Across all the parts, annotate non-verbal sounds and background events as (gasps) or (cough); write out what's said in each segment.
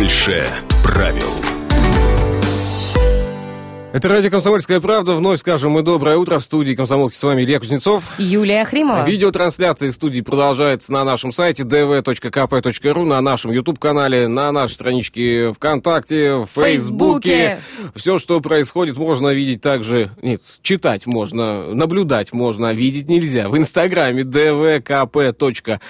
Больше правил. Это радио «Комсомольская правда». Вновь скажем мы доброе утро. В студии «Комсомолки» с вами Илья Кузнецов. Юлия Хримова. Видеотрансляция студии продолжается на нашем сайте dv.kp.ru, на нашем YouTube-канале, на нашей страничке ВКонтакте, в Фейсбуке. Все, что происходит, можно видеть также... Нет, читать можно, наблюдать можно, видеть нельзя. В Инстаграме dvkp.ru.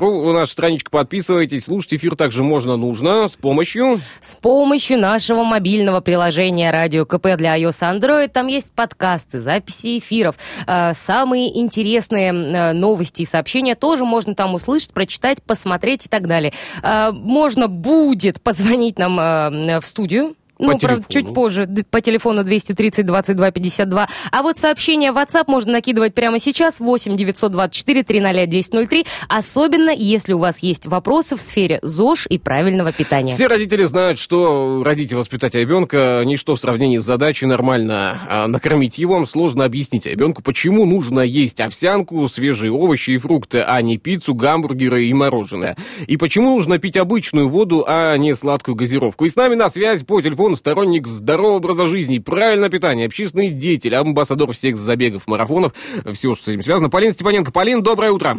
У наша страничка подписывайтесь. Слушать эфир также можно, нужно с помощью... С помощью нашего мобильного приложения «Радио КП» для iOS и Android. Там есть подкасты, записи эфиров, э, самые интересные э, новости и сообщения тоже можно там услышать, прочитать, посмотреть и так далее. Э, можно будет позвонить нам в студию по ну, телефону. правда, чуть позже, по телефону 230 22 52. А вот сообщение в WhatsApp можно накидывать прямо сейчас, 8 924 300 1003, особенно если у вас есть вопросы в сфере ЗОЖ и правильного питания. Все родители знают, что родить и воспитать ребенка ничто в сравнении с задачей нормально а накормить его. Сложно объяснить ребенку, почему нужно есть овсянку, свежие овощи и фрукты, а не пиццу, гамбургеры и мороженое. И почему нужно пить обычную воду, а не сладкую газировку. И с нами на связь по телефону он сторонник здорового образа жизни, правильное питание, общественный деятель, амбассадор всех забегов, марафонов, всего, что с этим связано. Полин Степаненко. Полин, доброе утро.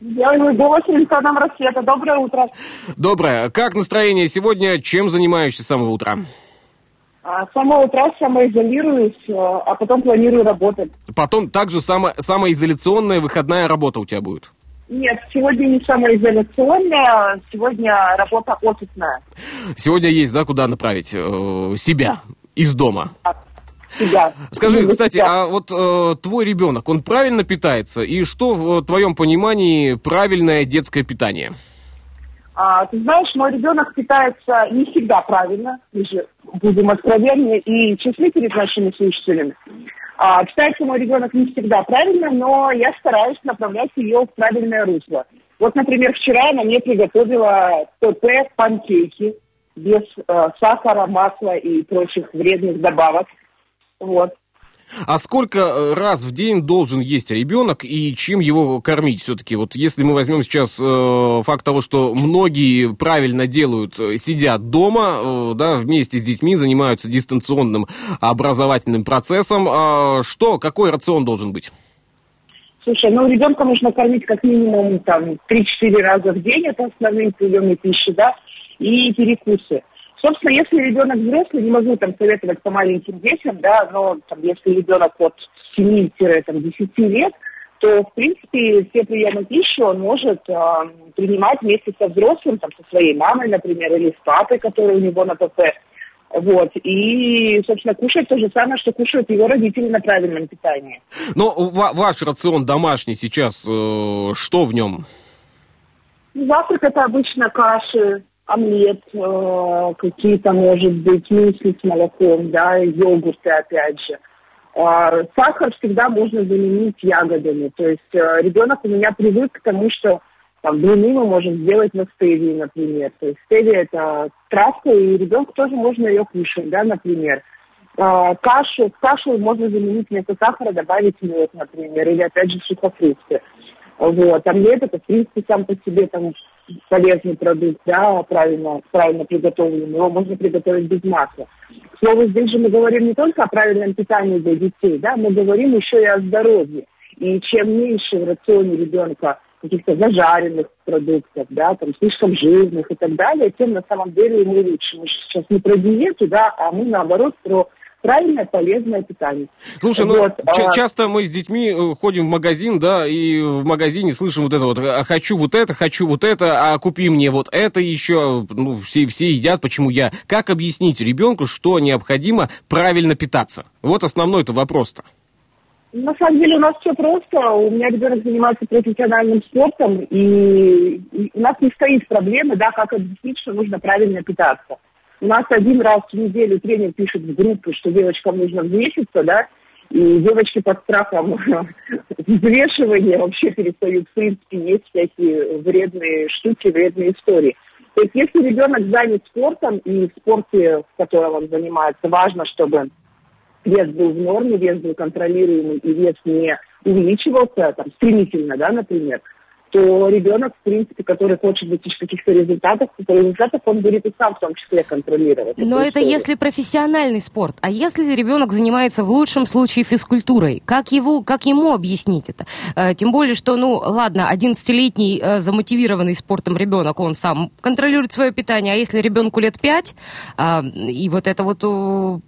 Я голос Александра Рассвета. Доброе утро. Доброе. Как настроение сегодня? Чем занимаешься с самого утра? А, с самого утра самоизолируюсь, а, а потом планирую работать. Потом также само, самоизоляционная выходная работа у тебя будет? Нет, сегодня не самоизоляционная, сегодня работа офисная. Сегодня есть, да, куда направить э, себя из дома? Себя. Скажи, кстати, себя. а вот э, твой ребенок, он правильно питается? И что в твоем понимании правильное детское питание? А, ты знаешь, мой ребенок питается не всегда правильно, мы же будем откровенны и честны перед нашими слушателями. А, питается мой ребенок не всегда правильно, но я стараюсь направлять ее в правильное русло. Вот, например, вчера она мне приготовила ПП панкейки без э, сахара, масла и прочих вредных добавок. Вот. А сколько э, раз в день должен есть ребенок и чем его кормить все-таки? Вот если мы возьмем сейчас э, факт того, что многие правильно делают, э, сидят дома, э, да, вместе с детьми занимаются дистанционным образовательным процессом, а что, какой рацион должен быть? Слушай, ну ребенка нужно кормить как минимум там 3-4 раза в день, это основные приемы пищи, да, и перекусы. Собственно, если ребенок взрослый, не могу там советовать по маленьким детям, да, но там, если ребенок от 7-10 лет, то, в принципе, все приемы пищи он может э, принимать вместе со взрослым, там, со своей мамой, например, или с папой, который у него на ПП. Вот. И, собственно, кушать то же самое, что кушают его родители на правильном питании. Но ва- ваш рацион домашний сейчас, э, что в нем? Завтрак это обычно каши, омлет, э, какие-то, может быть, мюсли с молоком, да, йогурты, опять же. А, сахар всегда можно заменить ягодами. То есть э, ребенок у меня привык к тому, что там, блины мы можем сделать на стевии, например. То есть стевия это травка, и ребенку тоже можно ее кушать, да, например. А, кашу, кашу можно заменить вместо сахара, добавить мед, например, или опять же сухофрукты. Вот. Омлет это, в принципе, сам по себе там полезный продукт, да, правильно, правильно приготовленный. Его можно приготовить без масла. К слову, здесь же мы говорим не только о правильном питании для детей, да, мы говорим еще и о здоровье. И чем меньше в рационе ребенка каких-то зажаренных продуктов, да, там, слишком жирных и так далее, тем на самом деле ему лучше. Мы сейчас не про диету, да, а мы наоборот про правильное, полезное питание. Слушай, ну Вот, ча- а- часто мы с детьми э, ходим в магазин, да, и в магазине слышим вот это вот, «А хочу вот это, хочу вот это, а купи мне вот это еще, ну, все, все едят, почему я? Как объяснить ребенку, что необходимо правильно питаться? Вот основной-то вопрос-то. На самом деле у нас все просто. У меня ребенок занимается профессиональным спортом, и у нас не стоит проблемы, да, как объяснить, что нужно правильно питаться. У нас один раз в неделю тренер пишет в группу, что девочкам нужно взвеситься, да, и девочки под страхом (laughs) взвешивания вообще перестают, в принципе, есть всякие вредные штуки, вредные истории. То есть если ребенок занят спортом, и в спорте, в котором он занимается, важно, чтобы вес был в норме, вес был контролируемый, и вес не увеличивался там, стремительно, да, например, то ребенок, в принципе, который хочет достичь каких-то результатов, результатов он будет и сам в том числе контролировать. Но это историю. если профессиональный спорт. А если ребенок занимается в лучшем случае физкультурой, как, его, как ему объяснить это? Э, тем более, что, ну, ладно, 11-летний э, замотивированный спортом ребенок, он сам контролирует свое питание, а если ребенку лет 5, а, и вот это вот,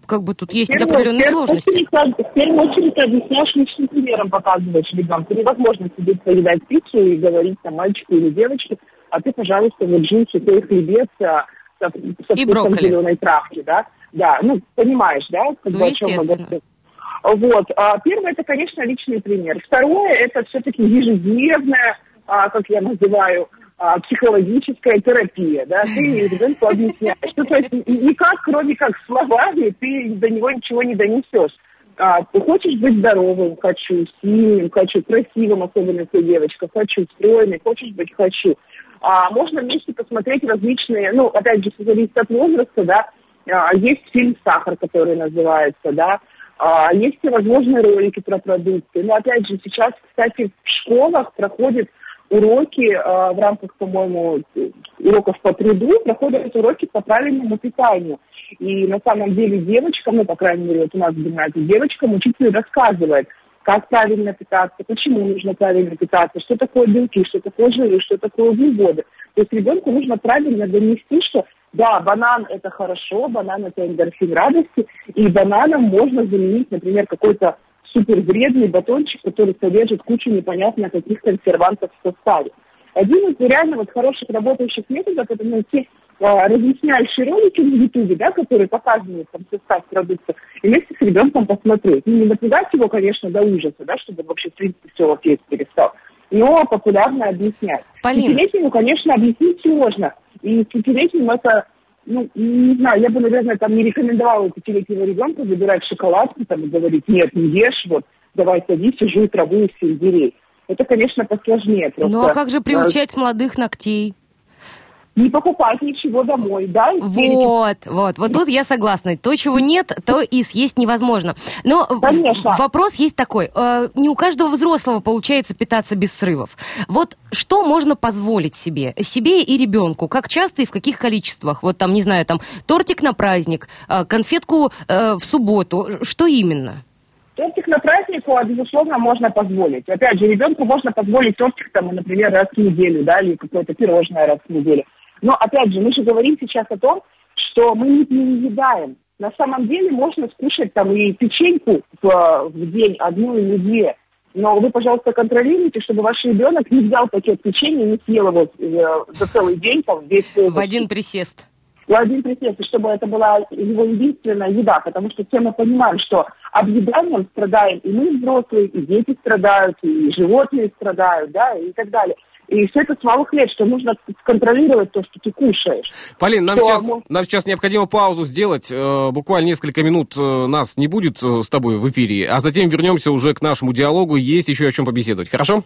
как бы тут есть первую, определенные сложности. Очередь, в первую очередь объясняешь личным примером, показываешь ребенку. Невозможно себе поедать пиццу и говорить там мальчику или девочке, а ты, пожалуйста, вот джинсы, твой хлебец а, со, со и вкусом зеленой травки, да? Да, ну, понимаешь, да, как ну, бы, о чем мы Вот. А, первое, это, конечно, личный пример. Второе, это все-таки ежедневная, а, как я называю, психологическая терапия, да, ты (laughs) ребенку объясняешь. Ну, то есть никак, кроме как словами, ты до него ничего не донесешь. А, ты хочешь быть здоровым, хочу, сильным, хочу, красивым, особенно если девочка, хочу, стройный, хочешь быть, хочу. А, можно вместе посмотреть различные, ну, опять же, зависит от возраста, да, а, есть фильм «Сахар», который называется, да, а, есть всевозможные ролики про продукты. Но, опять же, сейчас, кстати, в школах проходят уроки а, в рамках, по-моему, уроков по труду, проходят уроки по правильному питанию. И на самом деле девочкам, ну, по крайней мере, вот у нас в гимназии, девочкам учитель рассказывает, как правильно питаться, почему нужно правильно питаться, что такое белки, что такое жиры, что такое углеводы. То есть ребенку нужно правильно донести, что да, банан это хорошо, банан это эндорфин радости, и бананом можно заменить, например, какой-то супер вредный батончик, который содержит кучу непонятно каких консервантов в составе. Один из реально вот хороших работающих методов это найти а, разъясняющие ролики в Ютубе, да, которые показывают там состав продукта, и вместе с ребенком посмотреть. Ну, не напугать его, конечно, до ужаса, да, чтобы вообще, в принципе, все окей перестал, но популярно объяснять. Полина. Пятилетнему, конечно, объяснить сложно. И пятилетним это, ну, не знаю, я бы, наверное, там не рекомендовала пятилетнего ребенка забирать шоколадку там, и говорить, нет, не ешь, вот, давай садись и жуй траву из сельдерей. Это, конечно, посложнее. Просто, ну, а как же приучать с молодых ногтей? Не покупать ничего домой, да? Вот, вот, вот тут я согласна. То, чего нет, то и съесть невозможно. Но Конечно. вопрос есть такой. Э, не у каждого взрослого получается питаться без срывов. Вот что можно позволить себе? Себе и ребенку? Как часто и в каких количествах? Вот там, не знаю, там тортик на праздник, э, конфетку э, в субботу. Что именно? Тортик на празднику, а, безусловно, можно позволить. Опять же, ребенку можно позволить тортик, там, например, раз в неделю, да, или какое-то пирожное раз в неделю. Но, опять же, мы же говорим сейчас о том, что мы не переедаем. На самом деле можно скушать там и печеньку в, в день, одну или две. Но вы, пожалуйста, контролируйте, чтобы ваш ребенок не взял пакет печенья и не съел его э, за целый день, там, весь... В один присест. В один присест, и чтобы это была его единственная еда, потому что все мы понимаем, что объеданием страдаем и мы взрослые, и дети страдают, и животные страдают, да, и так далее. И все это с малых лет, что нужно контролировать то, что ты кушаешь. Полин, нам, сейчас, мы... нам сейчас необходимо паузу сделать. Э, буквально несколько минут э, нас не будет э, с тобой в эфире, а затем вернемся уже к нашему диалогу. Есть еще о чем побеседовать. Хорошо?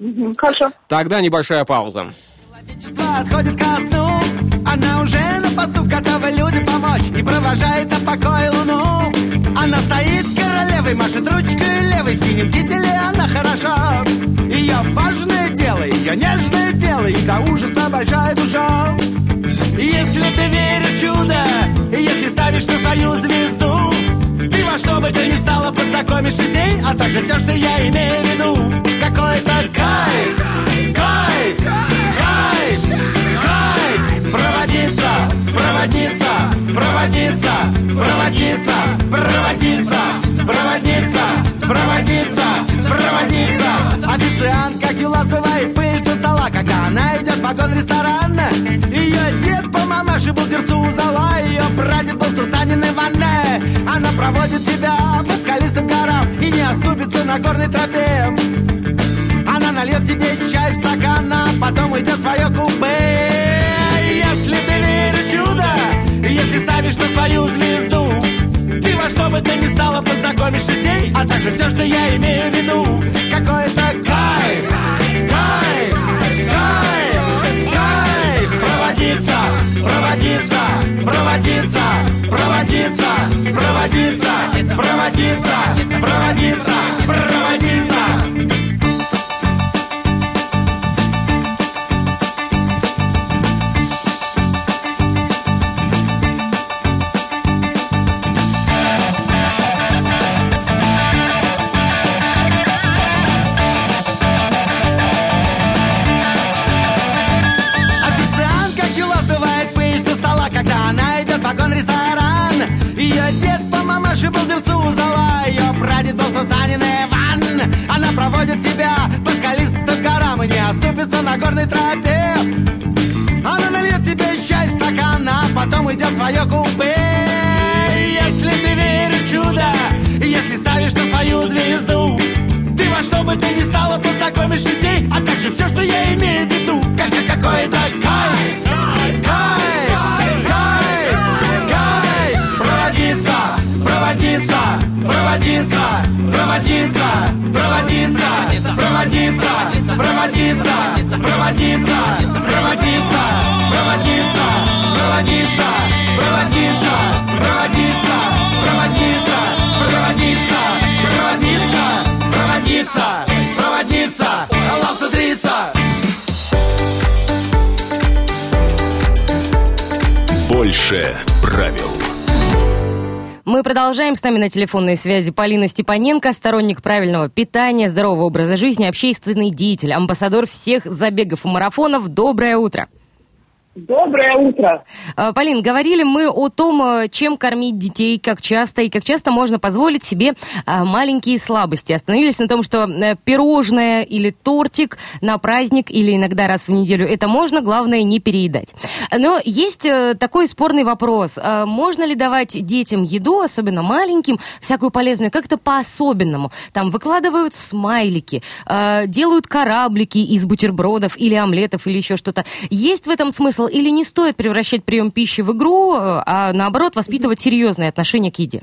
Угу, хорошо. Тогда небольшая пауза. Отходит ко сну, она уже на посту готова люди помочь и провожает на покой луну. Она стоит королевой, машет ручкой левой, в синем кителе она хороша. Ее важное дело, ее нежное дело, и до ужаса большая душа. Если ты веришь в чудо, если ставишь на свою звезду, ты во что бы ты ни стала познакомишься с ней, а также все, что я имею в виду. Какой-то кайф, кайф, кайф, проводиться, проводиться, проводиться, проводиться, проводиться, проводиться, проводиться, проводиться. Официант, как юла, сбывает пыль со стола, когда она идет в вагон ресторана. Ее дед по мамаше был у зала, ее прадед был Сусанин ванне. Она проводит тебя по скалистым горам и не оступится на горной тропе. Она нальет тебе чай в стакан, а потом уйдет в свое купе. свою звезду. Ты во что бы ты ни стала, познакомишься с ней А также все, что я имею в виду. Какой-то кайф, кайф, кайф, кайф. Проводиться, проводиться, проводиться, проводиться, проводиться, проводиться, проводиться, проводиться. Оступится на горной тропе Она нальет тебе чай в стакан, а потом идет в свое купе. Если ты веришь в чудо, если ставишь на свою звезду Ты во что бы ты ни стала познакомишься с ней А также все, что я имею в виду. Как какой-то кайф, кайф, проводиться, проводиться, проводиться, проводиться, проводиться, проводиться, проводиться, проводиться, проводиться, проводиться, проводиться, проводиться, проводиться, проводиться, проводиться, проводиться, лапца дриться. Больше правил. Мы продолжаем. С нами на телефонной связи Полина Степаненко, сторонник правильного питания, здорового образа жизни, общественный деятель, амбассадор всех забегов и марафонов. Доброе утро. Доброе утро. Э, Полин, говорили мы о том, э, чем кормить детей, как часто и как часто можно позволить себе э, маленькие слабости. Остановились на том, что э, пирожное или тортик на праздник или иногда раз в неделю это можно, главное не переедать. Но есть э, такой спорный вопрос. Э, Можно ли давать детям еду, особенно маленьким, всякую полезную, как-то по-особенному? Там выкладывают смайлики, делают кораблики из бутербродов или омлетов или еще что-то. Есть в этом смысл или не стоит превращать прием пищи в игру, а наоборот воспитывать серьезное отношение к еде?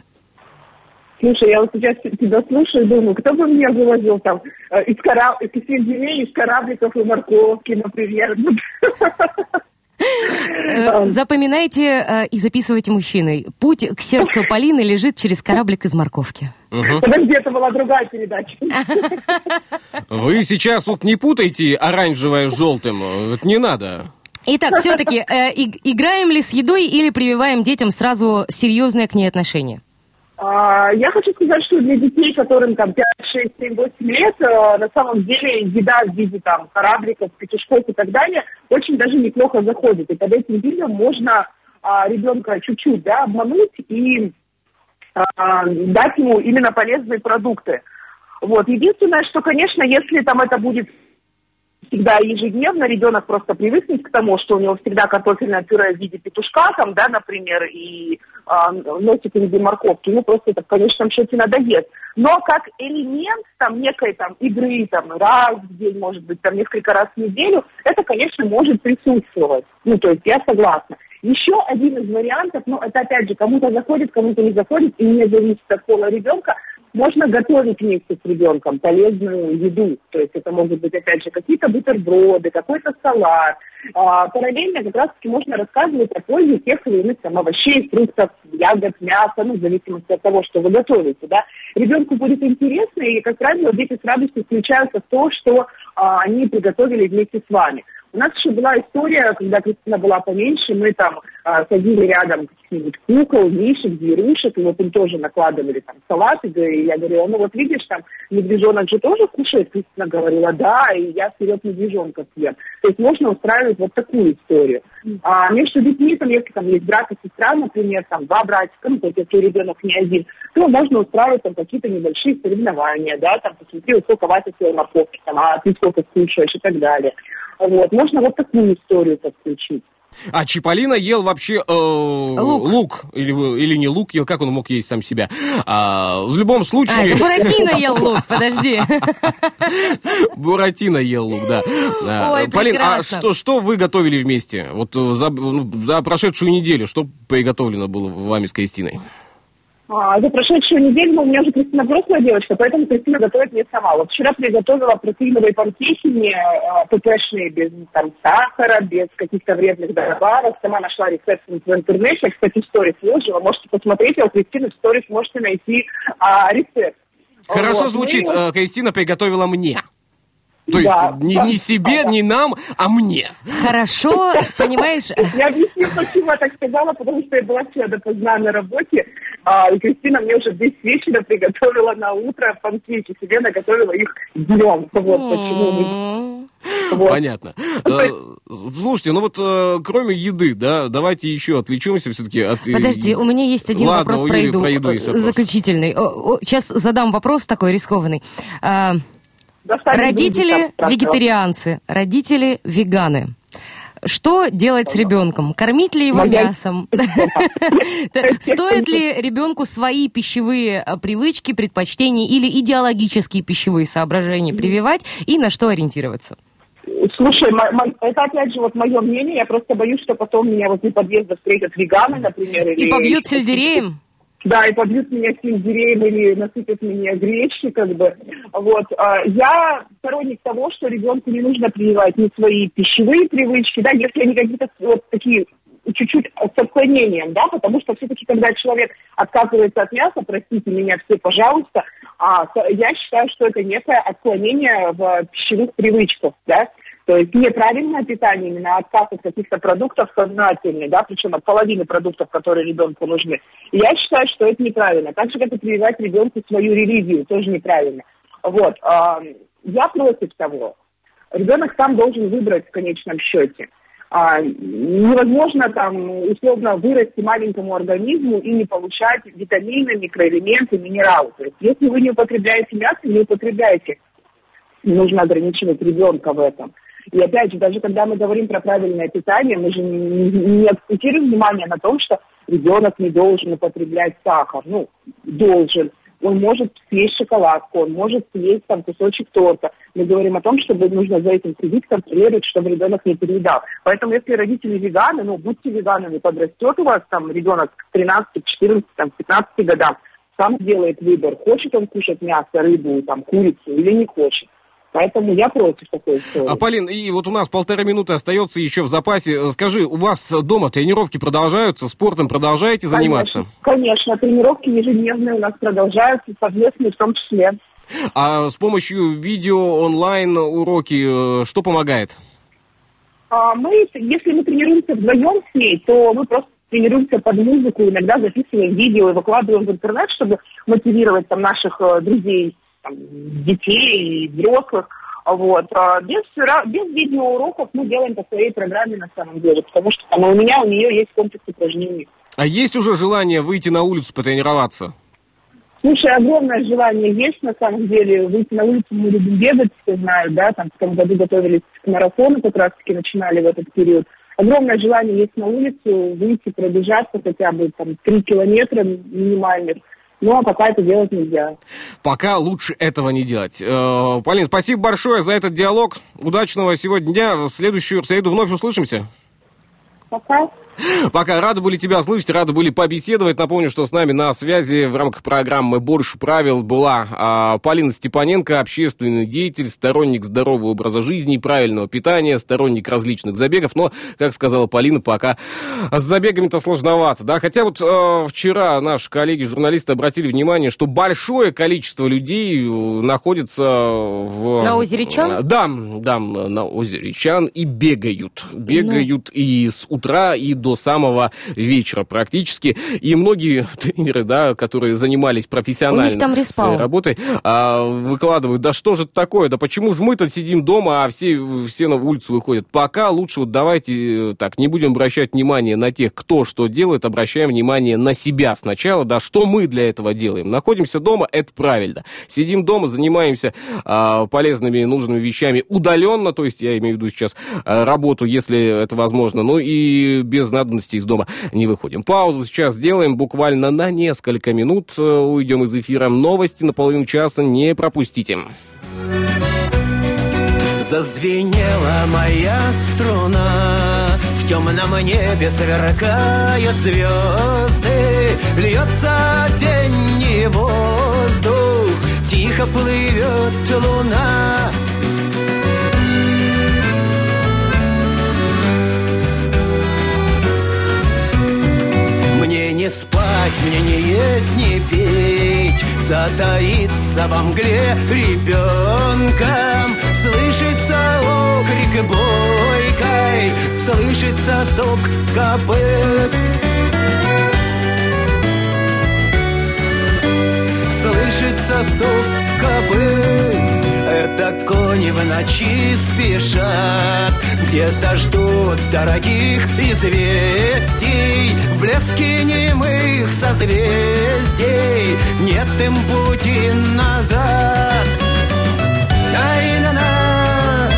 Слушай, я вот сейчас тебя слушаю и думаю, кто бы мне вывозил там э, из, кора... из земель, из корабликов и морковки, например. Э, Запоминайте э, и записывайте мужчины. Путь к сердцу Полины лежит через кораблик из морковки. Подожди, это была другая передача. Вы сейчас вот не путайте оранжевое с желтым. Это не надо. Итак, все-таки играем ли с едой или прививаем детям сразу серьезное к ней отношение? А, Я хочу сказать, что для детей, которым там 5, 6, 7, 8 лет, э, на самом деле еда в виде там корабликов, петушков и так далее очень даже неплохо заходит. И под этим видом можно а, ребенка чуть-чуть да, обмануть и а, дать ему именно полезные продукты. Вот. Единственное, что, конечно, если там это будет всегда ежедневно, ребенок просто привыкнет к тому, что у него всегда картофельное пюре в виде петушка, там, да, например, и а, носик в виде морковки, ему просто это в конечном счете надоест. Но как элемент там некой там игры, там, раз в день, может быть, там, несколько раз в неделю, это, конечно, может присутствовать. Ну, то есть я согласна. Еще один из вариантов, но это опять же кому-то заходит, кому-то не заходит, и не зависит от пола ребенка, можно готовить вместе с ребенком полезную еду. То есть это могут быть, опять же, какие-то бутерброды, какой-то салат. А, параллельно как раз-таки можно рассказывать о пользе тех или иных там, овощей, фруктов, ягод, мяса, ну, в зависимости от того, что вы готовите. Да? Ребенку будет интересно, и, как правило, дети с радостью включаются в то, что а, они приготовили вместе с вами. У нас еще была история, когда Кристина была поменьше, мы там а, садили рядом каких-нибудь кукол, мишек, зверушек, и вот им тоже накладывали там салаты, да, и я говорила, ну вот видишь, там медвежонок же тоже кушает, Кристина говорила, да, и я вперед медвежонка съем. То есть можно устраивать вот такую историю. А между детьми, там, если там есть брат и сестра, например, там два братика, ну, то есть если ребенок не один, то можно устраивать там какие-то небольшие соревнования, да, там, посмотри, сколько Вася съел морковки, там, а ты сколько скушаешь и так далее. Вот, можно вот такую историю подключить. А Чиполлино ел вообще э, Лук. лук. Или, или не лук ел, как он мог есть сам себя. А, в любом А, случае... это Буратино ел лук, подожди. (laughs) Буратино ел лук, да. А, Ой, Полин, а что, что вы готовили вместе? Вот э, за, ну, за прошедшую неделю, что приготовлено было вами с Кристиной? А, за прошедшую неделю ну, у меня уже Кристина взрослая девочка, поэтому Кристина готовит не сама. Вот вчера приготовила протеиновые панкейки не а, ППшные, без там, сахара, без каких-то вредных добавок. Сама нашла рецепт в интернете, кстати, в сторис выложила. Можете посмотреть, а у Кристины в сторис можете найти а, рецепт. Хорошо Вот. звучит. Ну и вот- э, Кристина приготовила мне. То есть Да, не, да, не себе, да. не нам, а мне. Хорошо, понимаешь, Я объясню, почему я так сказала, потому что я была вчера допоздна на работе, а, и Кристина мне уже 10 вечера приготовила на утро панкейки, себе наготовила их днем. Вот почему. Вот. Понятно. Э, Слушайте, ну вот э, кроме еды, да, давайте еще отвлечемся все-таки от... Подожди, у меня есть один Ладно, вопрос про еду. про еду есть вопрос. Заключительный. Сейчас задам вопрос такой рискованный. Родители вегетарианцы, родители веганы. Что делать с ребенком? Кормить ли его Моя- мясом? (laughs) (laughs) Стоит ли ребенку свои пищевые а, привычки, предпочтения или идеологические пищевые соображения прививать и на что ориентироваться? Слушай, это опять же вот мое мнение, я просто боюсь, что потом меня возле подъезда встретят веганы, например. И побьют сельдереем? Да, и побьют меня сельдереем или насыпят меня гречки, как бы. Вот. а, Я сторонник того, что ребенку не нужно прививать ни свои пищевые привычки, да, если они какие-то вот такие чуть-чуть с отклонением, да, потому что все-таки, когда человек отказывается от мяса, простите меня все, пожалуйста, а, я считаю, что это некое отклонение в пищевых привычках, да, то есть неправильное питание, именно отказ от каких-то продуктов сознательный, да, причем от половины продуктов, которые ребенку нужны. Я считаю, что это неправильно. Так же, как и прививать ребенку свою религию, тоже неправильно. Вот. а, Я против того. Ребенок сам должен выбрать в конечном счете. А, невозможно там условно вырасти маленькому организму и не получать витамины, микроэлементы, минералы. То есть, если вы не употребляете мясо, не употребляете. Нужно ограничивать ребенка в этом. И опять же, даже когда мы говорим про правильное питание, мы же не, акцентируем внимание на том, что ребенок не должен употреблять сахар. Ну, должен. Он может съесть шоколадку, он может съесть там кусочек торта. Мы говорим о том, чтобы нужно за этим следить, контролировать, чтобы ребенок не переедал. Поэтому если родители веганы, ну, будьте веганами, подрастет у вас там ребенок к 13, к 14, там, к 15 годам, сам сделает выбор, хочет он кушать мясо, рыбу, там, курицу или не хочет. Поэтому я против такой истории. А, Полин, и вот у нас полторы минуты остается еще в запасе. Э, Скажи, у вас дома тренировки продолжаются, спортом продолжаете заниматься? Конечно, конечно. тренировки ежедневные у нас продолжаются, совместные в том числе. А с помощью видео, онлайн уроки, э, что помогает? А мы, если мы тренируемся вдвоем с ней, то мы просто тренируемся под музыку, иногда записываем видео и выкладываем в интернет, чтобы мотивировать там наших э, друзей, там, детей и взрослых. Вот. А без, без видеоуроков мы делаем по своей программе на самом деле, потому что там, у меня, у нее есть комплекс упражнений. А есть уже желание выйти на улицу потренироваться? Слушай, огромное желание есть, на самом деле. Выйти на улицу мы любим бегать, все знают, да, там в том году готовились к марафону, как раз-таки начинали в этот период. Огромное желание есть на улицу, выйти, пробежаться хотя бы там три километра минимальных. Ну, а пока это делать нельзя. Пока лучше этого не делать. Э, Полин, спасибо большое за этот диалог. Удачного сегодня дня. В следующую среду вновь услышимся. Пока. Пока рады были тебя слышать, рады были побеседовать. Напомню, что с нами на связи в рамках программы «Больше правил» была а, Полина Степаненко, общественный деятель, сторонник здорового образа жизни правильного питания, сторонник различных забегов. Но, как сказала Полина, пока с забегами-то сложновато. Да? Хотя вот э, вчера наши коллеги-журналисты обратили внимание, что большое количество людей э, находится в... На озере Чан? Да, да, на озере Чан и бегают. Бегают и с утра, и до самого вечера практически. И многие тренеры, да, которые занимались профессионально У них там своей работой, а, выкладывают, да что же это такое, да почему же мы-то сидим дома, а все, все на улицу выходят. Пока лучше вот давайте э, так, не будем обращать внимание на тех, кто что делает, обращаем внимание на себя сначала, да, что мы для этого делаем. Находимся дома, это правильно. Сидим дома, занимаемся а, полезными, нужными вещами удаленно, то есть я имею в виду сейчас а, работу, если это возможно, ну и без надобности из дома не выходим. Паузу сейчас сделаем буквально на несколько минут, э, уйдем из эфира. Новости на половину часа не пропустите. Зазвенела моя струна В темном небе сверкают звезды Льется осенний воздух Тихо плывет луна не спать, мне не есть, не пить. Затаиться во мгле ребенком Слышится окрик бойкой Слышится стук копыт. Слышится стук копыт Это кони в ночи спешат. Где-то ждут дорогих известий. В блеске немых созвездий. Нет им пути назад. Ай-на-на.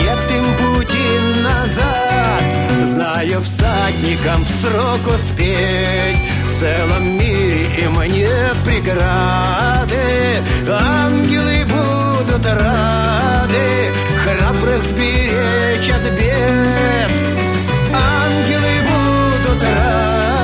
Нет им пути назад. Знаю всадникам в срок успеть. В целом мире им нет преграды. Ангелы будут рады Храбрых сберечь от бед. Ангелы будут рады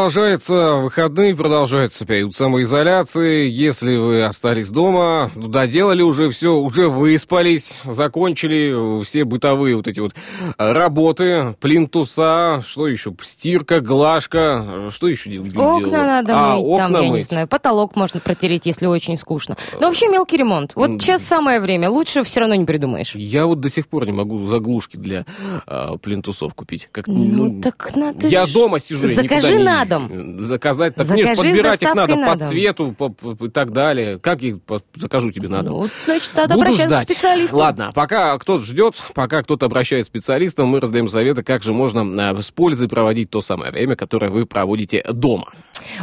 продолжается выходные, продолжается период самоизоляции. Если вы остались дома, ну, доделали уже все, уже выспались, закончили все бытовые вот эти вот работы, плинтуса, что еще, стирка, глажка, что еще делать? Окна надо а, мыть, окна там, я не мыть. знаю, потолок можно протереть, если очень скучно. Но вообще мелкий ремонт. Вот сейчас самое время, лучше все равно не придумаешь. Я вот до сих пор не могу заглушки для а, плинтусов купить. Как, Ну, так надо Я дома сижу, Закажи на дом. Заказать, так Закажи нет, подбирать их надо по дом. цвету по- по- и так далее. Как их по- закажу тебе на дом? Ну, значит, надо Буду обращаться ждать. к специалисту. Ладно, пока кто-то ждет, пока кто-то обращается к специалистам, мы раздаем советы, как же можно а, с пользой проводить то самое время, которое вы проводите дома.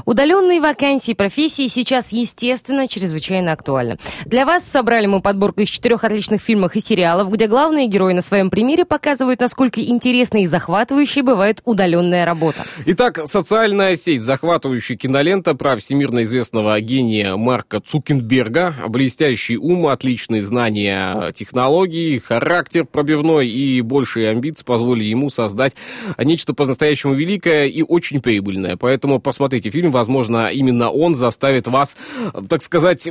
Удаленные вакансии профессии сейчас, естественно, чрезвычайно актуальны. Для вас собрали мы подборку из четырех отличных фильмов и сериалов, где главные герои на своем примере показывают, насколько интересной и захватывающей бывает удаленная работа. Итак, социальная сеть, захватывающая кинолента про всемирно известного гения Марка Цукенберга, блестящий ум, отличные знания технологий, характер пробивной и большие амбиции позволили ему создать нечто по-настоящему великое и очень прибыльное. Поэтому посмотрите фильм, возможно, именно он заставит вас, так сказать,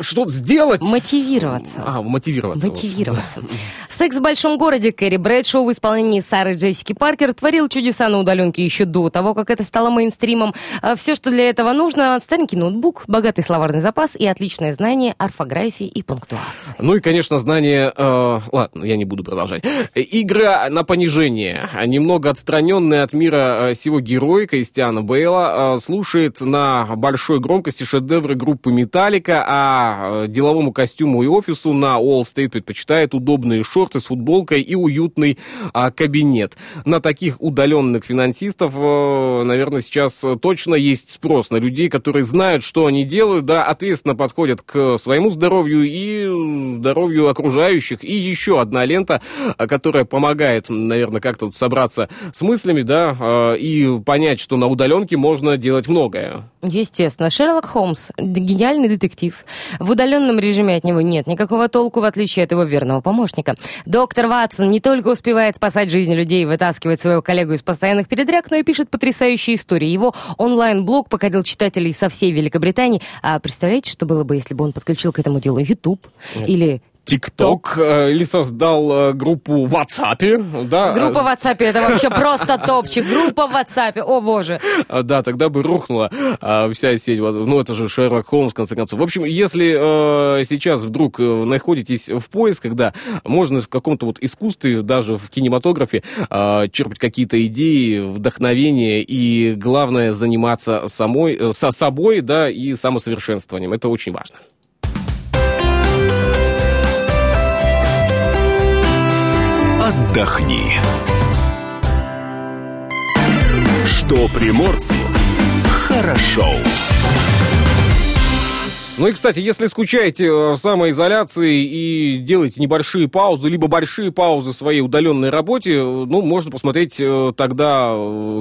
что-то сделать. Мотивироваться. А, мотивироваться. вот. Мотивироваться. «Секс в большом городе» Кэрри Брэдшоу в исполнении Сары Джессики Паркер творил чудеса на удаленке еще до того, как это стало мейнстримом. А Все, что для этого нужно, старенький ноутбук, богатый словарный запас и отличное знание орфографии и пунктуации. Ну и, конечно, знание... э, ладно, я не буду продолжать. Игра на понижение. Немного отстраненная от мира э, сего герой Кристиана Бейла э, слушает на большой громкости шедевры группы «Металлика», а э, деловому костюму и офису на All State предпочитает удобные шорты с футболкой и уютный а, кабинет. На таких удаленных финансистов, э, наверное, сейчас э, точно есть спрос на людей, которые знают, что они делают, да, ответственно подходят к своему здоровью и здоровью окружающих. И еще одна лента, а, которая помогает, наверное, как-то собраться с мыслями, да, э, и понять, что на удаленке можно делать многое. Естественно, Шерлок Холмс – гениальный детектив. В удаленном режиме от него нет никакого толку, в отличие от его верного помощника. Доктор Ватсон не только успевает спасать жизни людей и вытаскивать своего коллегу из постоянных передряг, но и пишет потрясающие истории. Его онлайн-блог покорил читателей со всей Великобритании. А представляете, что было бы, если бы он подключил к этому делу YouTube или ТикТок э, или создал э, группу в WhatsApp, да. Группа в WhatsApp это вообще просто топчик. Группа в WhatsApp, о боже. А, Да, тогда бы рухнула а, вся сеть. Ну, это же Шерлок Холмс, в конце концов. В общем, если э, сейчас вдруг находитесь в поисках, да, можно в каком-то вот искусстве, даже в кинематографе, э, черпать какие-то идеи, вдохновение и, главное, заниматься самой, со собой, да, и самосовершенствованием. Это очень важно. Отдохни. Что приморцу хорошо. Ну и, кстати, если скучаете э, в самоизоляции и делаете небольшие паузы, либо большие паузы в своей удаленной работе, э, ну, можно посмотреть э, тогда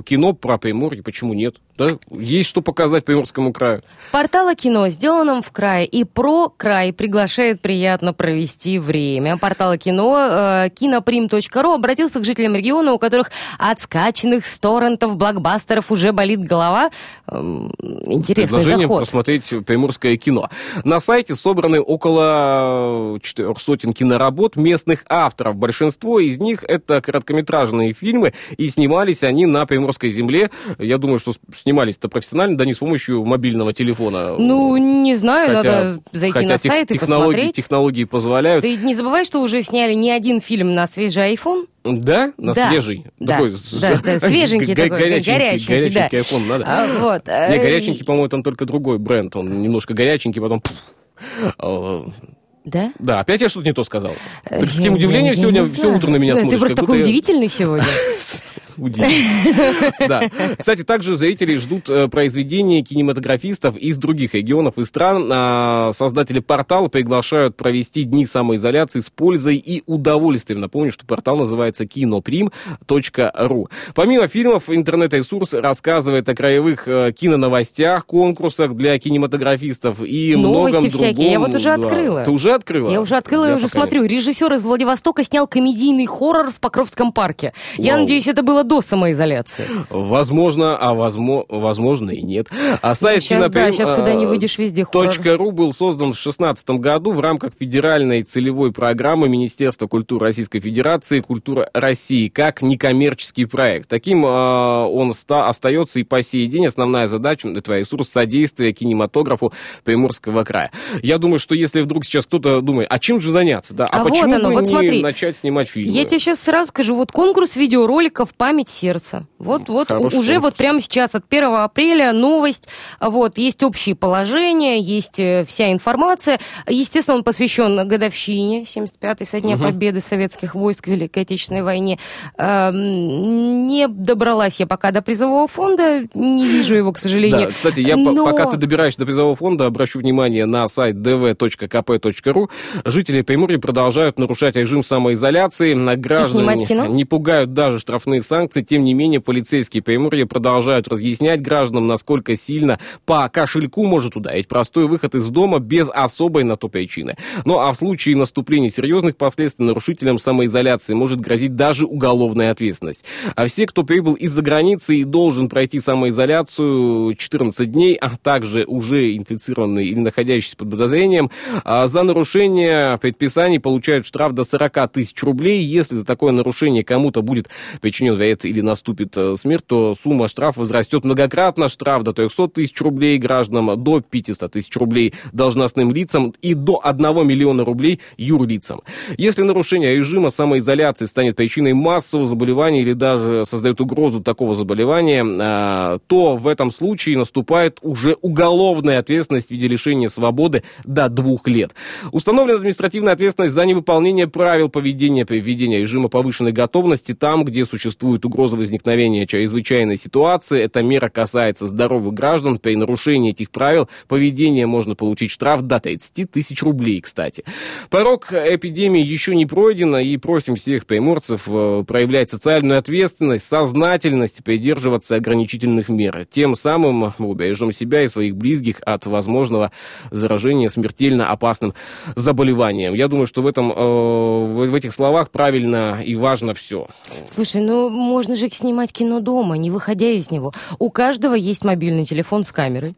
кино про Приморье, почему нет? Да? Есть что показать Приморскому краю. Портал о кино, сделанном в крае и про край, приглашает приятно провести время. Портал о кино киноприм.ру обратился к жителям региона, у которых от скачанных с торрентов, блокбастеров уже болит голова. Эм, интересный заход. посмотреть приморское кино. На сайте собраны около четырех сотен киноработ местных авторов. Большинство из них это короткометражные фильмы, и снимались они на Приморской земле. Я думаю, что снимались-то профессионально, да не с помощью мобильного телефона. Ну, не знаю, хотя, надо зайти хотя на сайт и посмотреть. Технологии позволяют. Ты не забывай, что уже сняли не один фильм на свежий iPhone. Да? На да. свежий? Да, такой, да, да, (laughs) свеженький такой, горяченький, горяченький, горяченький да. iPhone надо. А, вот. (laughs) Не, э, горяченький, по-моему, там только другой бренд. Он немножко горяченький, потом... А, да? Да, опять я что-то не то сказал. Э, так с каким удивлением сегодня все утро на меня смотришь. Ты просто такой удивительный сегодня. (laughs) Удивительно. (laughs) Да. Кстати, также зрители ждут э, произведения кинематографистов из других регионов и стран. А, создатели портала приглашают провести дни самоизоляции с пользой и удовольствием. Напомню, что портал называется киноприм.ру. Помимо фильмов, интернет-ресурс рассказывает о краевых э, киноновостях, конкурсах для кинематографистов и Новости многом всякие. другом. Я вот уже открыла. Ты уже открыла? Я уже открыла и уже смотрю. Режиссер из Владивостока снял комедийный хоррор в Покровском парке. Я надеюсь, это было до самоизоляции. Возможно, а возможно, возможно и нет. А сайт ну, сейчас, да, сейчас куда не выйдешь, везде хоррор. .ру был создан в 2016 году в рамках федеральной целевой программы Министерства культуры Российской Федерации «Культура России» как некоммерческий проект. Таким э, он ста- остается и по сей день. Основная задача – это ресурс содействия кинематографу Приморского края. Я думаю, что если вдруг сейчас кто-то думает, а чем же заняться? Да? А, а почему вот оно, бы вот не смотри, начать снимать фильмы? Я тебе сейчас сразу скажу, вот конкурс видеороликов «Память сердца». Вот, вот Хороший уже вот прямо сейчас от 1 апреля новость, вот, есть общие положения, есть э, вся информация. Естественно, он посвящен годовщине, 75-й со дня Мгм. победы советских войск в Великой Отечественной войне. Эм, Не добралась я пока до призового фонда, не вижу его, к сожалению. Да, кстати, я Но- пока ты добираешься до призового фонда, обращу внимание на сайт dv.kp.ru. Жители Приморья продолжают нарушать режим самоизоляции. На кино? не пугают даже штрафные санкции. Тем не менее, полицейские Приморья продолжают разъяснять гражданам, насколько сильно по кошельку может ударить простой выход из дома без особой на то причины. Ну а в случае наступления серьезных последствий нарушителям самоизоляции может грозить даже уголовная ответственность. А все, кто прибыл из-за границы и должен пройти самоизоляцию 14 дней, а также уже инфицированные или находящиеся под подозрением, а, за нарушение предписаний получают штраф до 40 тысяч рублей. Если за такое нарушение кому-то будет причинен вред или наступит э, смерть, то сумма штрафа возрастет многократно. Штраф до 300 тысяч рублей гражданам, до 500 тысяч рублей должностным лицам и до 1 миллиона рублей юрлицам. Если нарушение режима самоизоляции станет причиной массового заболевания или даже создает угрозу такого заболевания, а, то в этом случае наступает уже уголовная ответственность в виде лишения свободы до двух лет. Установлена административная ответственность за невыполнение правил поведения при введении режима повышенной готовности там, где существует угроза возникновения чрезвычайной ситуации. Эта мера касается здоровых граждан. При нарушении этих правил поведения можно получить штраф до 30 тысяч рублей, кстати. Порог эпидемии еще не пройден, и просим всех приморцев э, проявлять социальную ответственность, сознательность придерживаться ограничительных мер. Тем самым мы убережем себя и своих близких от возможного заражения смертельно опасным заболеванием. Я думаю, что в, этом, э, в этих словах правильно и важно все. Слушай, ну можно же снимать кино дома, не выходя из него. У каждого есть мобильный телефон с камерой.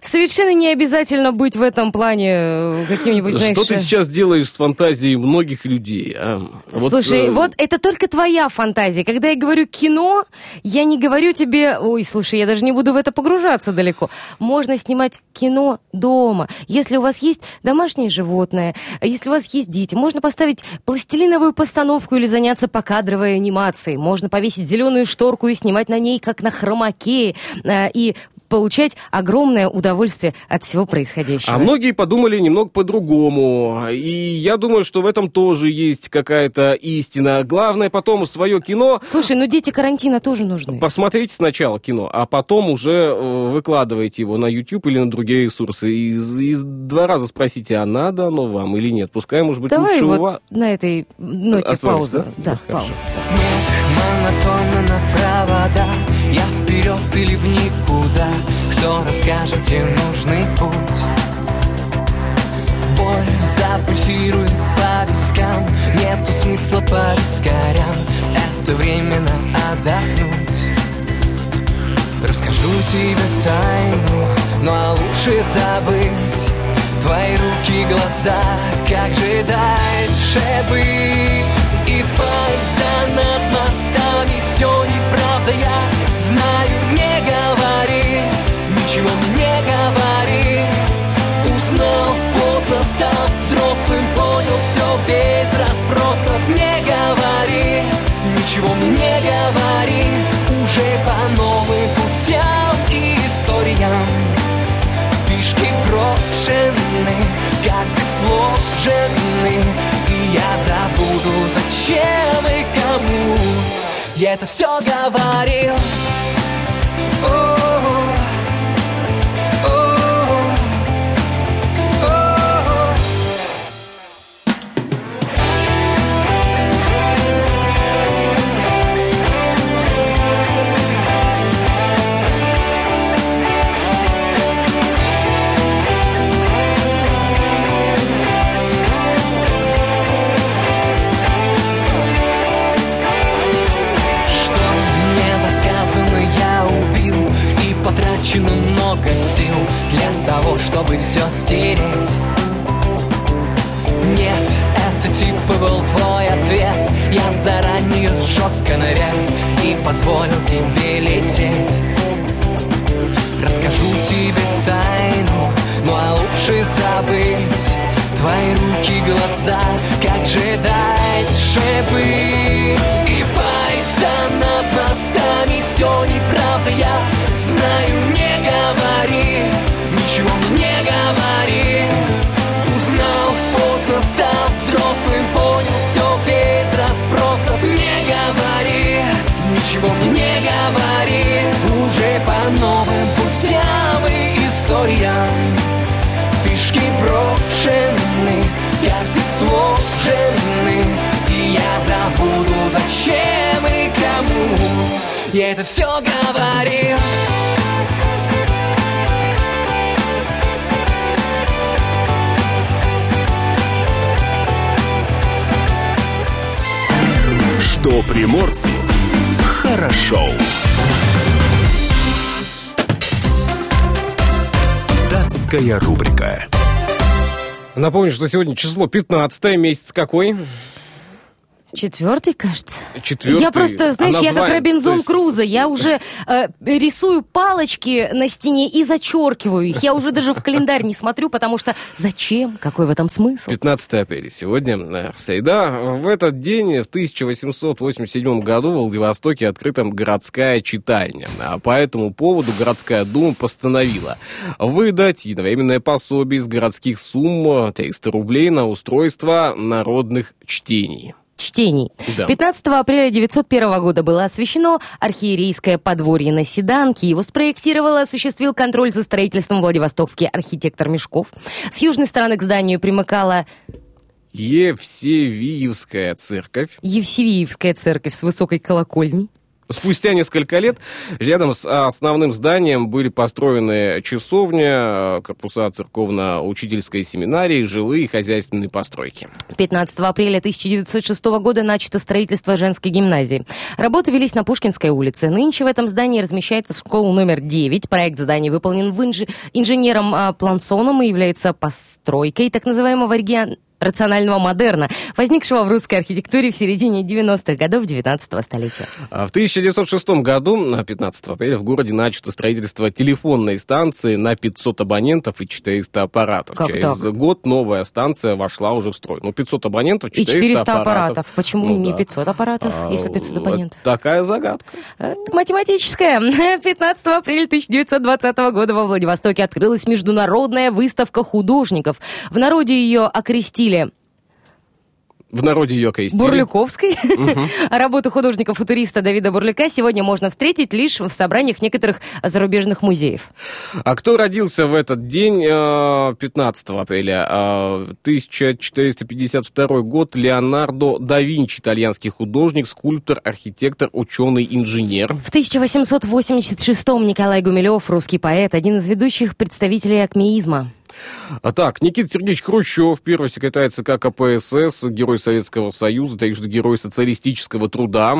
Совершенно не обязательно быть в этом плане э, каким-нибудь, знаешь... Что ты сейчас делаешь с фантазией многих людей? а? Вот, Слушай, э, вот это только твоя фантазия. Когда я говорю кино, я не говорю тебе, ой, слушай, я даже не буду в это погружаться далеко. Можно снимать кино дома. Если у вас есть домашнее животное, если у вас есть дети, можно поставить пластилиновую постановку или заняться покадровой анимацией. Можно повесить зеленую шторку и снимать на ней, как на хромаке, э, и получать огромное удовольствие от всего происходящего. А многие подумали немного по-другому. И я думаю, что в этом тоже есть какая-то истина. Главное потом свое кино... Слушай, ну дети карантина тоже нужны. Посмотрите сначала кино, а потом уже э, выкладывайте его на YouTube или на другие ресурсы. И, и два раза спросите, а надо оно вам или нет. Пускай, может быть, Давай лучше вот у вас... на этой ноте паузу. да? Да, пауза. Смех монотонно на провода Я вперед или в никуда Кто расскажет, где нужный путь? Боль запульсирует по вискам Нету смысла по вискарям Это временно отдохнуть. Расскажу тебе тайну Ну а лучше забыть Твои руки, глаза Как же дальше быть? И поезда над мостами Все неправда, я Мне не говори. Узнал поздно, стал взрослым Понял все без расспросов Не говори. Ничего мне не говори Уже по новым путям и историям Фишки брошены, карты сложены И я забуду, зачем и кому. Я это все говорил. О, чтобы все стереть. Нет, это типа был твой ответ. Я заранее сжег конверт И позволил тебе лететь. Расскажу тебе тайну Ну а лучше забыть. Твои руки, глаза Как же дальше быть И поезда над мостами Все неправда, я знаю Не говори Ничего мне не говори. Узнал поздно, стал взрослым Понял все без расспросов. Не говори Ничего мне не говори. Уже по новым путям и историям. Фишки брошены, карты сложены. И я забуду, зачем и кому. Я это все говорил Что приморцу хорошо. Датская рубрика. Напомню, что сегодня число 15 месяц какой? Четвертый, кажется. Четвертый. Я просто, знаешь, А я как Робинзон есть- Крузо. Я уже э, рисую палочки на стене и зачеркиваю их. Я уже даже в календарь не смотрю, потому что зачем? Какой в этом смысл? 15 апреля сегодня, э, Сейда. В этот день, в 1887 году, в Владивостоке открыта городская читальня. А по этому поводу городская дума постановила выдать единовременное пособие из городских сумм 300 рублей на устройство народных чтений. Чтений. Да. 15 апреля 1901 года было освящено архиерейское подворье на Седанке. Его спроектировал и осуществил контроль за строительством владивостокский архитектор Мешков. С южной стороны к зданию примыкала Евсевиевская церковь. Евсевиевская церковь с высокой колокольней. Спустя несколько лет рядом с основным зданием были построены часовня, корпуса церковно-учительской семинарии, жилые и хозяйственные постройки. 15 апреля 1906 года начато строительство женской гимназии. Работы велись на Пушкинской улице. Нынче в этом здании размещается школа номер 9. Проект здания выполнен в инжи- инженером а, Плансоном и является постройкой так называемого реги- рационального модерна, возникшего в русской архитектуре в середине 90-х годов 19 столетия. А В 1906 году, на 15 апреля, в городе начато строительство телефонной станции на 500 абонентов и 400 аппаратов. Как Через так? год новая станция вошла уже в строй. Ну, 500 абонентов, И 400, 400 аппаратов. Почему Ну не да. 500 аппаратов, А, если 500 вот абонентов? Такая загадка. Это математическая. (laughs) 15 апреля 1920 года во Владивостоке открылась международная выставка художников. В народе ее окрестили В народе ее крестили. Бурлюковской. А (laughs) работу художника-футуриста Давида Бурлюка сегодня можно встретить лишь в собраниях некоторых зарубежных музеев. А кто родился в этот день, э, 15 апреля? Э, 1452 год. Леонардо да Винчи, итальянский художник, скульптор, архитектор, ученый, инженер. В 1886-м Николай Гумилев, русский поэт, один из ведущих представителей акмеизма. А так, Никита Сергеевич Хрущев, первый секретарь ЦК КПСС, герой Советского Союза, также герой социалистического труда.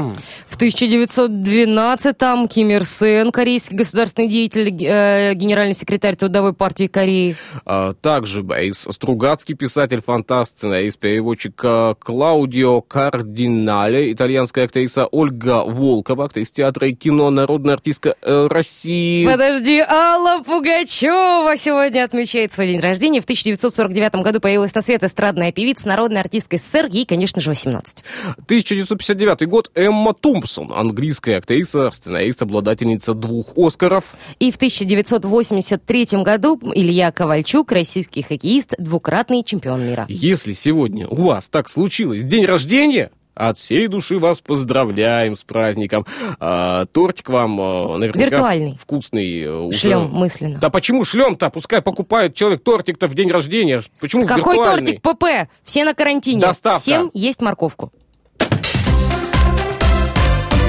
В 1912-м Ким Ир Сен, корейский государственный деятель, э, генеральный секретарь Трудовой партии Кореи. А также Борис Стругацкий, писатель, фантаст, сценарист, переводчик э, Клаудио Кардинале, итальянская актриса Ольга Волкова, актриса театра и кино, народная артистка э, России. Подожди, Алла Пугачева сегодня отмечает свой день рождения. В 1949 году появилась на свет эстрадная певица, народная артистка СССР. Ей, конечно же, 18. 1959 год. Эмма Томпсон, английская актриса, сценарист, обладательница двух Оскаров. И в 1983 году Илья Ковальчук, российский хоккеист, двукратный чемпион мира. Если сегодня у вас так случилось день рождения, от всей души вас поздравляем с праздником. А, тортик вам а, наверняка Виртуальный. вкусный. э, уже. Шлем мысленно. Да почему шлем-то? Пускай покупает человек тортик-то в день рождения. Почему Какой виртуальный? тортик ПП? Все на карантине. Доставка. Всем есть морковку.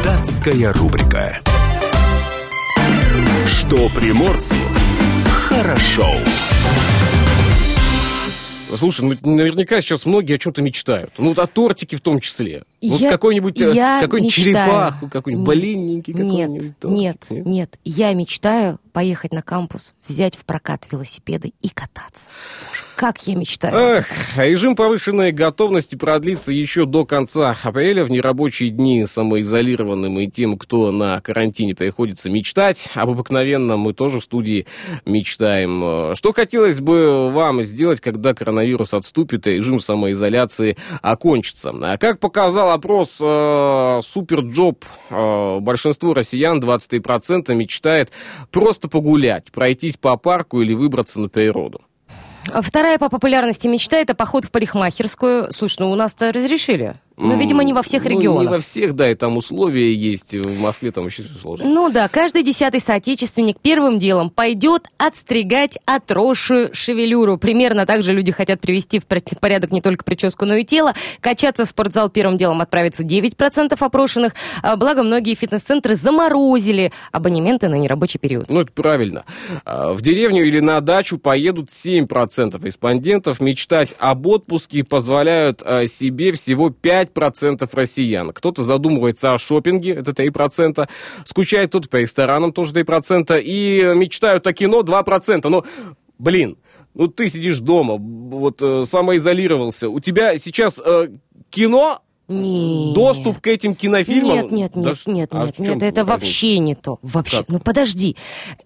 Датская рубрика. Что приморцу хорошо. Слушай, ну наверняка сейчас многие о чем-то мечтают. Ну, вот о тортике в том числе. Вот Я- какой-нибудь, я какой-нибудь мечтаю. черепаху, какой-нибудь Нет. блинненький Нет, тортик. нет, нет. Я мечтаю поехать на кампус, взять в прокат велосипеды и кататься. Боже, как я мечтаю. Эх, а режим повышенной готовности продлится еще до конца апреля. В нерабочие дни самоизолированным и тем, кто на карантине приходится мечтать. Об обыкновенном мы тоже в студии мечтаем. Э, Что хотелось бы вам сделать, когда коронавирус отступит и режим самоизоляции окончится? А Как показал опрос э, SuperJob, э, большинство россиян, 23%, мечтает просто погулять, пройтись по парку или выбраться на природу. Вторая по популярности мечта это поход в парикмахерскую. Слушай, ну у нас-то разрешили. Ну, видимо, не во всех Ну, регионах. не во всех, да, и там условия есть. В Москве там вообще сложно. Ну да, каждый десятый соотечественник первым делом пойдет отстригать отросшую шевелюру. Примерно так же люди хотят привести в порядок не только прическу, но и тело. Качаться в спортзал первым делом отправится 9% опрошенных. А, Благо, многие фитнес-центры заморозили абонементы на нерабочий период. Ну, это правильно. А, В деревню или на дачу поедут 7% респондентов. Мечтать об отпуске позволяют а, себе всего 5% россиян. Кто-то задумывается о шопинге, это 3%. Скучает кто-то по ресторанам, тоже 3%. И мечтают о кино 2%. Но, блин, ну ты сидишь дома, вот э, самоизолировался. У тебя сейчас э, кино Не. доступ к этим кинофильмам? Нет, нет, Да нет, ш- нет, а нет, нет, это вообще не то. Вообще. Как? Ну подожди.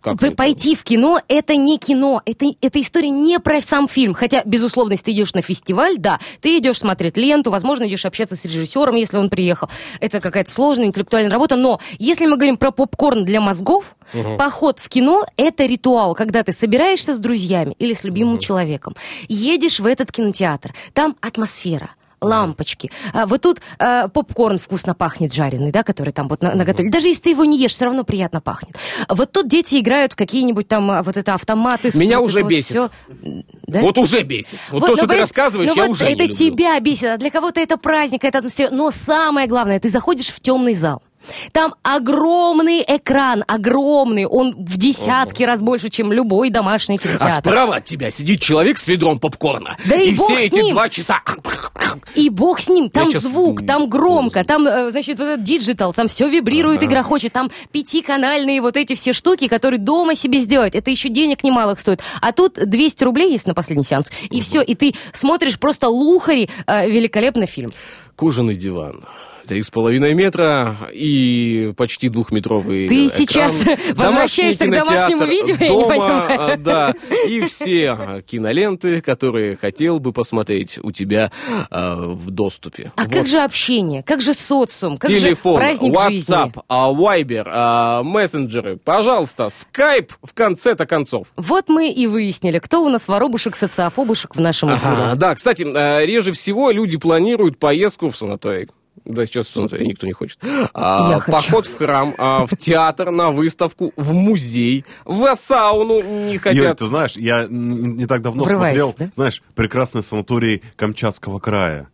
Как П- не то? Пойти в кино это не кино. Это, это история не про сам фильм. Хотя, безусловно, если ты идешь на фестиваль, да, ты идешь смотреть ленту, возможно, идешь общаться с режиссером, если он приехал. Это какая-то сложная интеллектуальная работа. Но если мы говорим про попкорн для мозгов, поход в кино это ритуал, когда ты собираешься с друзьями или с любимым человеком, едешь в этот кинотеатр, там атмосфера лампочки. А, вот тут а, попкорн вкусно пахнет жареный, да, который там вот на- наготовили. Даже если ты его не ешь, все равно приятно пахнет. Вот тут дети играют в какие-нибудь там а, вот это автоматы. Меня вот уже вот бесит. всё. Да? Вот уже бесит. Вот, то, ну, что ты понимаешь, рассказываешь, ну я вот уже не это люблю. тебя бесит, а для кого-то это праздник, это атмосфера. Но самое главное, ты заходишь в темный зал. Там огромный экран, огромный, он в десятки раз больше, чем любой домашний А кинотеатр. справа от тебя сидит человек с ведром попкорна. Да и бог все с эти ним. два часа... И бог с ним, там щас, звук, м, там громко, там, э, значит, вот этот digital, там все вибрирует, игра хочет, там пятиканальные вот эти все штуки, которые дома себе сделать. Это еще денег немалых стоит. А тут 200 рублей есть на последний сеанс, и все, и ты смотришь просто luxury, э, великолепный фильм. Кожаный диван. Три с половиной метра и почти двухметровый Ты экран. сейчас Домашний возвращаешься к домашнему видео, я не дома, понимаю. Да, и все киноленты, которые хотел бы посмотреть у тебя а, в доступе. А Вот. как же общение, как же социум, как Телефон, же праздник жизни? WhatsApp, а, Viber, а, мессенджеры, пожалуйста, Skype в конце-то концов. Вот мы и выяснили, кто у нас воробушек, социофобушек в нашем эфире. Ага, да, кстати, э, реже всего люди планируют поездку в санаторий. Да, сейчас санаторий никто не хочет. (gasps) А, Я хочу. поход в храм, а, в театр, на выставку, в музей, в сауну не Юрий, хотят. ты знаешь, я не так давно Врывается, смотрел, да? знаешь, прекрасный санаторий Камчатского края.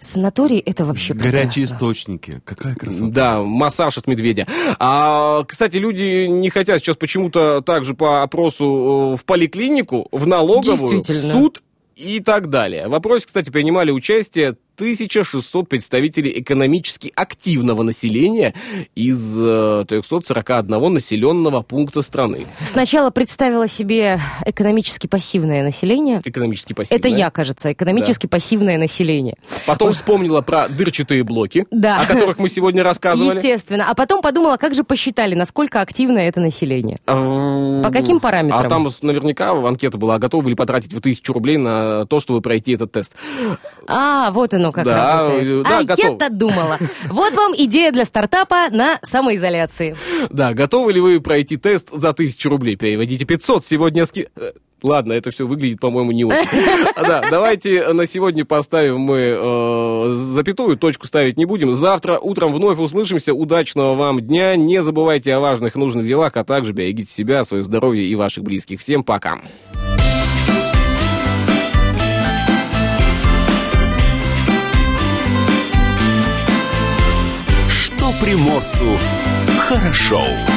Санаторий это вообще Горячие прекрасно. источники. Какая красота. Да, массаж от медведя. А, кстати, люди не хотят сейчас почему-то также по опросу э, в поликлинику, в налоговую, в суд и так далее. В опросе, кстати, принимали участие 1600 представителей экономически активного населения из э, 341 населенного пункта страны. Сначала представила себе экономически пассивное население. Экономически пассивное. Это я, кажется, экономически пассивное население. Потом вспомнила про дырчатые блоки, Да. о которых мы сегодня рассказывали. Естественно. А потом подумала, как же посчитали, насколько активно это население. По По каким параметрам? А там наверняка анкета была, готовы были потратить вы тысячу рублей на то, чтобы пройти этот тест. А, вот оно как Да, работает. э, да, а готов. я-то думала. Вот вам идея для стартапа на самоизоляции. Да, готовы ли вы пройти тест за тысячу рублей? Переводите 500, сегодня ски... э, Ладно, это все выглядит, по-моему, не очень. (laughs) Да, давайте на сегодня поставим мы э, запятую, точку ставить не будем. Завтра утром вновь услышимся. Удачного вам дня. Не забывайте о важных и нужных делах, а также берегите себя, свое здоровье и ваших близких. Всем пока. Приморцу хорошо.